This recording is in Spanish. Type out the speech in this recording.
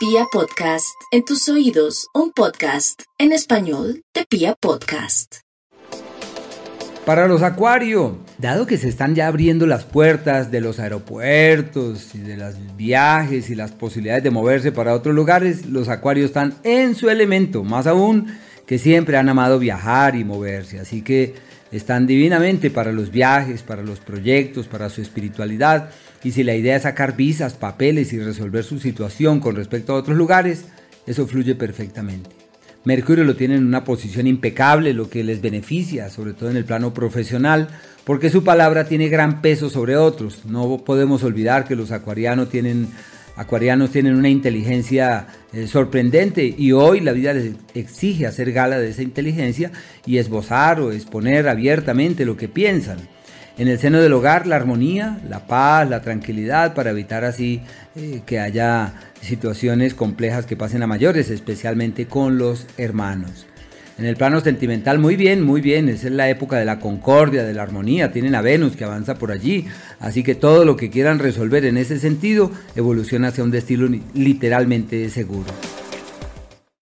Pia Podcast, en tus oídos, un podcast en español de Pia Podcast. Para los acuarios, dado que se están ya abriendo las puertas de los aeropuertos y de los viajes y las posibilidades de moverse para otros lugares, los acuarios están en su elemento, más aún que siempre han amado viajar y moverse, así que están divinamente para los viajes, para los proyectos, para su espiritualidad, y si la idea es sacar visas, papeles y resolver su situación con respecto a otros lugares, eso fluye perfectamente. Mercurio lo tiene en una posición impecable, lo que les beneficia, sobre todo en el plano profesional, porque su palabra tiene gran peso sobre otros. No podemos olvidar que los acuarianos tienen, acuarianos tienen una inteligencia eh, sorprendente y hoy la vida les exige hacer gala de esa inteligencia y esbozar o exponer abiertamente lo que piensan. En el seno del hogar, la armonía, la paz, la tranquilidad, para evitar así eh, que haya situaciones complejas que pasen a mayores, especialmente con los hermanos. En el plano sentimental, muy bien, muy bien, esa es la época de la concordia, de la armonía, tienen a Venus que avanza por allí, así que todo lo que quieran resolver en ese sentido evoluciona hacia un destino literalmente seguro.